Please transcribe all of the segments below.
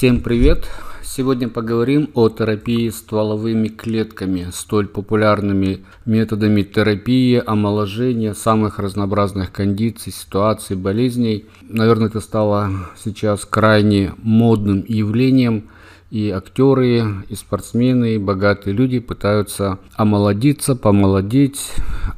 Всем привет! Сегодня поговорим о терапии стволовыми клетками, столь популярными методами терапии, омоложения самых разнообразных кондиций, ситуаций, болезней. Наверное, это стало сейчас крайне модным явлением, и актеры, и спортсмены, и богатые люди пытаются омолодиться, помолодеть,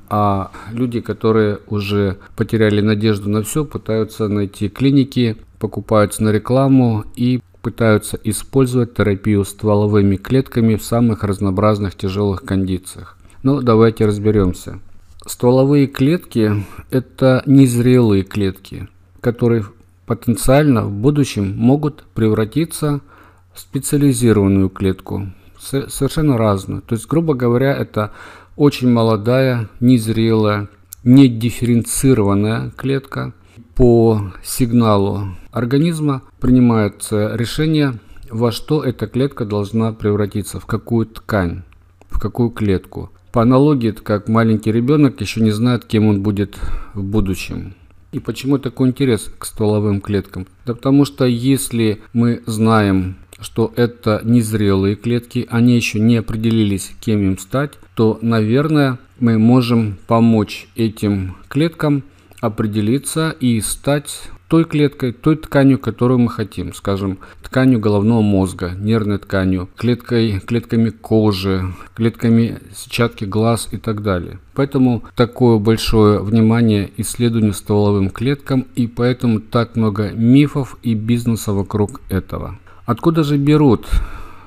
а люди, которые уже потеряли надежду на все, пытаются найти клиники, покупаются на рекламу и пытаются использовать терапию стволовыми клетками в самых разнообразных тяжелых кондициях. Но ну, давайте разберемся. Стволовые клетки – это незрелые клетки, которые потенциально в будущем могут превратиться в специализированную клетку, совершенно разную. То есть, грубо говоря, это очень молодая, незрелая, недифференцированная клетка, по сигналу организма принимается решение, во что эта клетка должна превратиться, в какую ткань, в какую клетку. По аналогии, это как маленький ребенок еще не знает, кем он будет в будущем. И почему такой интерес к стволовым клеткам? Да потому что если мы знаем, что это незрелые клетки, они еще не определились, кем им стать, то, наверное, мы можем помочь этим клеткам определиться и стать той клеткой, той тканью, которую мы хотим, скажем, тканью головного мозга, нервной тканью, клеткой, клетками кожи, клетками сетчатки глаз и так далее. Поэтому такое большое внимание исследованию стволовым клеткам и поэтому так много мифов и бизнеса вокруг этого. Откуда же берут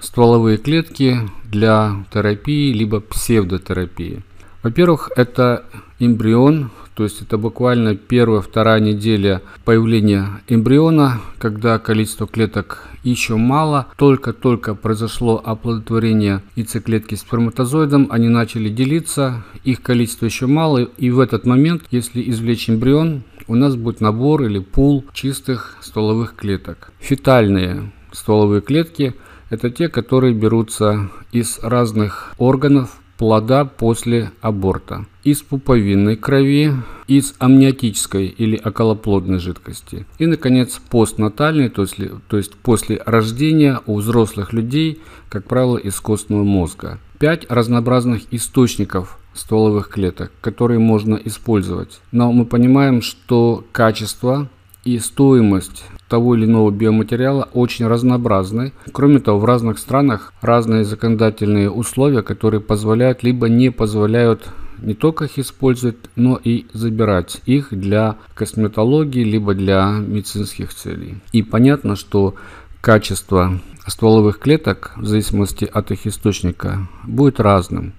стволовые клетки для терапии либо псевдотерапии? Во-первых, это эмбрион, то есть это буквально первая-вторая неделя появления эмбриона, когда количество клеток еще мало, только-только произошло оплодотворение яйцеклетки сперматозоидом, они начали делиться, их количество еще мало, и в этот момент, если извлечь эмбрион, у нас будет набор или пул чистых стволовых клеток. Фетальные стволовые клетки – это те, которые берутся из разных органов плода после аборта, из пуповинной крови, из амниотической или околоплодной жидкости. И, наконец, постнатальный, то есть, то есть после рождения у взрослых людей, как правило, из костного мозга. Пять разнообразных источников стволовых клеток, которые можно использовать. Но мы понимаем, что качество и стоимость того или иного биоматериала очень разнообразны. Кроме того, в разных странах разные законодательные условия, которые позволяют либо не позволяют не только их использовать, но и забирать их для косметологии, либо для медицинских целей. И понятно, что качество стволовых клеток в зависимости от их источника будет разным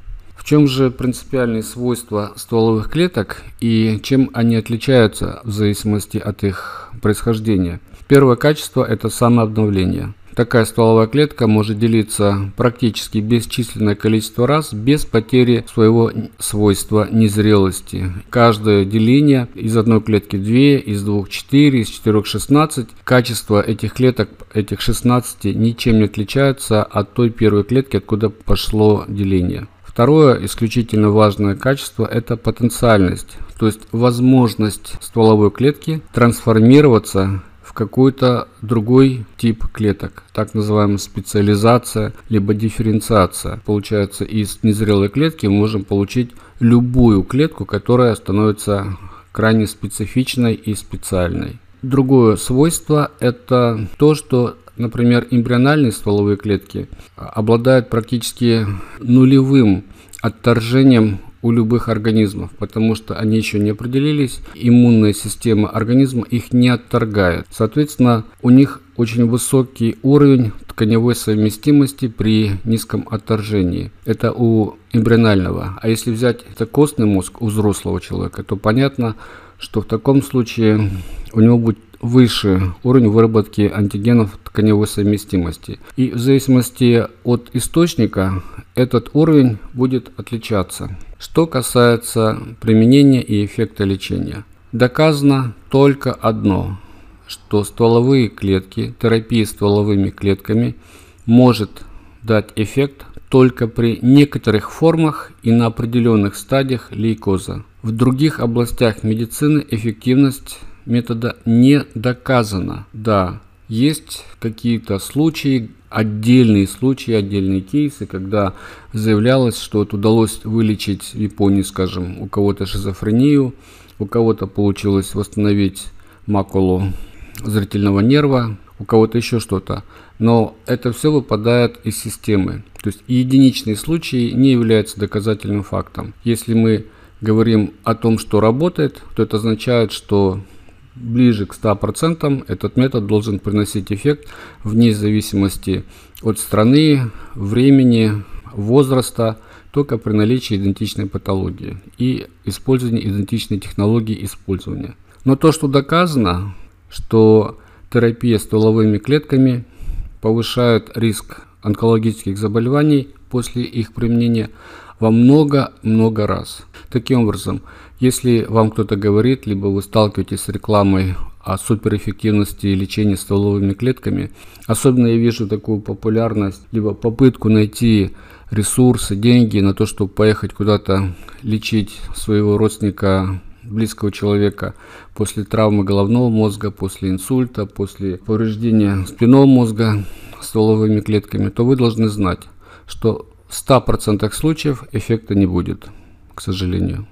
чем же принципиальные свойства стволовых клеток и чем они отличаются в зависимости от их происхождения? Первое качество – это самообновление. Такая стволовая клетка может делиться практически бесчисленное количество раз без потери своего свойства незрелости. Каждое деление из одной клетки 2, из двух 4, из четырех 16. Качество этих клеток, этих 16, ничем не отличается от той первой клетки, откуда пошло деление. Второе исключительно важное качество – это потенциальность, то есть возможность стволовой клетки трансформироваться в какой-то другой тип клеток, так называемая специализация, либо дифференциация. Получается, из незрелой клетки мы можем получить любую клетку, которая становится крайне специфичной и специальной. Другое свойство – это то, что Например, эмбриональные стволовые клетки обладают практически нулевым отторжением у любых организмов, потому что они еще не определились, иммунная система организма их не отторгает. Соответственно, у них очень высокий уровень тканевой совместимости при низком отторжении. Это у эмбрионального. А если взять это костный мозг у взрослого человека, то понятно, что в таком случае у него будет выше уровень выработки антигенов тканевой совместимости. И в зависимости от источника этот уровень будет отличаться. Что касается применения и эффекта лечения. Доказано только одно, что стволовые клетки, терапия стволовыми клетками может дать эффект только при некоторых формах и на определенных стадиях лейкоза. В других областях медицины эффективность метода не доказана. Да, Есть какие-то случаи, отдельные случаи, отдельные кейсы, когда заявлялось, что вот удалось вылечить в Японии, скажем, у кого-то шизофрению, у кого-то получилось восстановить макулу зрительного нерва, у кого-то еще что-то. Но это все выпадает из системы. То есть единичные случаи не являются доказательным фактом. Если мы говорим о том, что работает, то это означает, что ближе к 100% этот метод должен приносить эффект вне зависимости от страны, времени, возраста, только при наличии идентичной патологии и использовании идентичной технологии использования. Но то, что доказано, что терапия стволовыми клетками повышает риск онкологических заболеваний после их применения во много-много раз. Таким образом, если вам кто-то говорит, либо вы сталкиваетесь с рекламой о суперэффективности лечения стволовыми клетками, особенно я вижу такую популярность, либо попытку найти ресурсы, деньги на то, чтобы поехать куда-то лечить своего родственника близкого человека после травмы головного мозга, после инсульта, после повреждения спинного мозга стволовыми клетками, то вы должны знать, что в 100% случаев эффекта не будет, к сожалению.